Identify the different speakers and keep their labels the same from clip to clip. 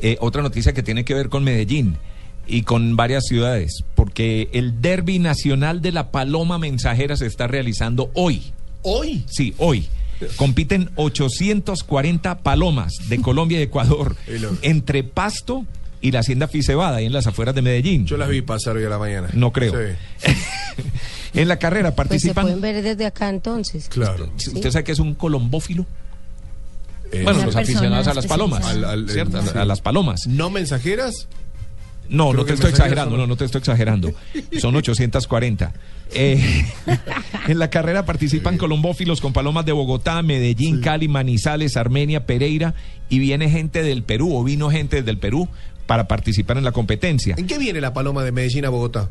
Speaker 1: Eh, otra noticia que tiene que ver con Medellín y con varias ciudades, porque el Derby Nacional de la Paloma Mensajera se está realizando hoy.
Speaker 2: ¿Hoy?
Speaker 1: Sí, hoy. Compiten 840 palomas de Colombia y Ecuador entre Pasto y la Hacienda Fisebada, ahí en las afueras de Medellín.
Speaker 2: Yo las vi pasar hoy a la mañana.
Speaker 1: No creo.
Speaker 2: Sí.
Speaker 1: en la carrera
Speaker 3: Pues se
Speaker 1: participan.
Speaker 3: pueden ver desde acá entonces.
Speaker 2: Claro.
Speaker 1: ¿Usted sabe que es un colombófilo?
Speaker 2: Eh,
Speaker 1: Bueno, los aficionados a las palomas,
Speaker 4: especializada.
Speaker 2: Al- al-
Speaker 1: ¿cierto? A-
Speaker 2: sí.
Speaker 1: a las palomas.
Speaker 2: ¿No mensajeras?
Speaker 1: No,
Speaker 2: Creo
Speaker 1: no te estoy exagerando,
Speaker 2: son-
Speaker 1: no, no te estoy exagerando. Son 840. Eh, en la carrera participan colombófilos con palomas de Bogotá, Medellín, Cali, Manizales, Armenia, Pereira y viene gente del Perú o vino gente del Perú para participar en la competencia.
Speaker 2: ¿En qué viene la paloma de Medellín a Bogotá?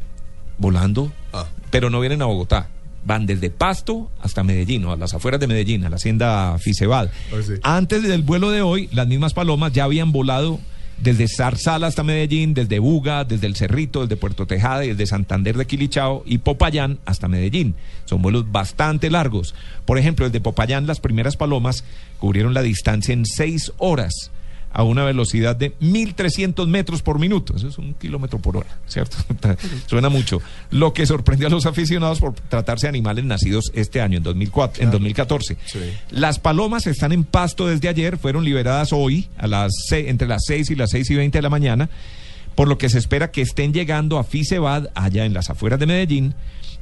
Speaker 1: Volando,
Speaker 2: Ah.
Speaker 1: pero no vienen a Bogotá. Van desde Pasto hasta Medellín, o a las afueras de Medellín, a la hacienda Fisebal.
Speaker 2: Ah, sí.
Speaker 1: Antes del vuelo de hoy, las mismas palomas ya habían volado desde Zarzal hasta Medellín, desde Buga, desde El Cerrito, desde Puerto Tejada, desde Santander de Quilichao y Popayán hasta Medellín. Son vuelos bastante largos. Por ejemplo, desde Popayán las primeras palomas cubrieron la distancia en seis horas a una velocidad de 1.300 metros por minuto. Eso es un kilómetro por hora, ¿cierto? Suena mucho. Lo que sorprendió a los aficionados por tratarse de animales nacidos este año, en, 2004, en 2014.
Speaker 2: Sí.
Speaker 1: Las palomas están en pasto desde ayer, fueron liberadas hoy, a las entre las 6 y las 6 y 20 de la mañana, por lo que se espera que estén llegando a Fisebad, allá en las afueras de Medellín,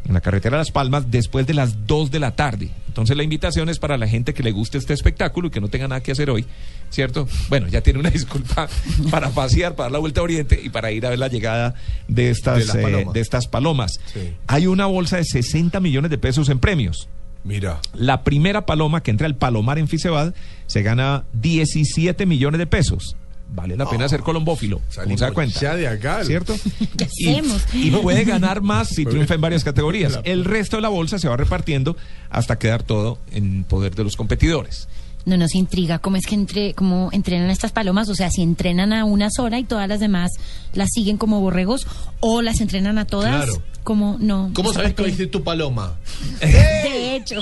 Speaker 1: en la carretera Las Palmas, después de las 2 de la tarde. Entonces la invitación es para la gente que le guste este espectáculo y que no tenga nada que hacer hoy, ¿cierto? Bueno, ya tiene una disculpa para pasear, para dar la vuelta a Oriente y para ir a ver la llegada de estas,
Speaker 2: De
Speaker 1: eh,
Speaker 2: palomas.
Speaker 1: de estas palomas.
Speaker 2: Sí.
Speaker 1: Hay una bolsa de 60 millones de pesos en premios.
Speaker 2: Mira.
Speaker 1: La primera paloma que entra al Palomar en Fisebad se gana 17 millones de pesos. Vale la pena ser colombófilo, como
Speaker 2: salimos
Speaker 1: se da cuenta.
Speaker 2: ya de acá.
Speaker 1: ¿Cierto?
Speaker 4: ¿Qué
Speaker 1: Y,
Speaker 4: hacemos?
Speaker 1: y puede ganar más si triunfa en varias categorías. El resto de la bolsa se va repartiendo hasta quedar todo en poder de los competidores.
Speaker 4: No nos intriga cómo es que entre, cómo entrenan estas palomas, o sea, si entrenan a una sola y todas las demás las siguen como borregos o las entrenan a todas,
Speaker 2: Claro.
Speaker 4: como no.
Speaker 2: ¿Cómo sabes que oíste tu paloma?
Speaker 4: De hecho,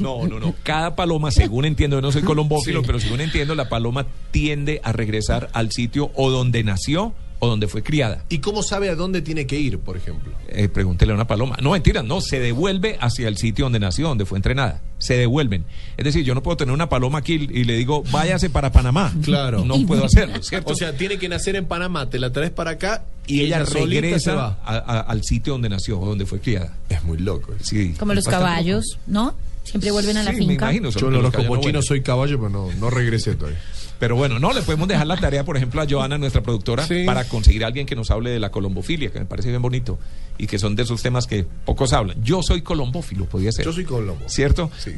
Speaker 1: No, no, no. Cada paloma, según entiendo, yo no soy colombófilo,
Speaker 2: Sí.
Speaker 1: pero según entiendo, la paloma tiende a regresar al sitio o donde nació o donde fue criada.
Speaker 2: ¿Y cómo sabe a dónde tiene que ir, por ejemplo?
Speaker 1: Eh, pregúntele a una paloma. No, mentira, no, se devuelve hacia el sitio donde nació, donde fue entrenada. Se devuelven. Es decir, yo no puedo tener una paloma aquí y le digo, váyase para Panamá.
Speaker 2: Claro.
Speaker 1: No puedo hacerlo, ¿cierto?
Speaker 2: O sea, tiene que nacer en Panamá, te la traes para acá
Speaker 1: y ella regresa
Speaker 2: va.
Speaker 1: a- a- al sitio donde nació o donde fue criada.
Speaker 2: Es muy loco.
Speaker 1: Sí,
Speaker 4: como los caballos, ¿no? Siempre vuelven a la.
Speaker 1: Sí,
Speaker 4: finca.
Speaker 1: me imagino.
Speaker 2: Yo no
Speaker 1: los
Speaker 2: los
Speaker 1: vuelven.
Speaker 2: soy caballo, pero no, no regresé todavía.
Speaker 1: Pero bueno, no, le podemos dejar la tarea, por ejemplo, a Joana, nuestra productora,
Speaker 2: Sí.
Speaker 1: para conseguir a alguien que nos hable de la colombofilia, que me parece bien bonito, y que son de esos temas que pocos hablan. Yo soy colombófilo, podría ser.
Speaker 2: Yo soy colombo.
Speaker 1: ¿Cierto?
Speaker 2: Sí.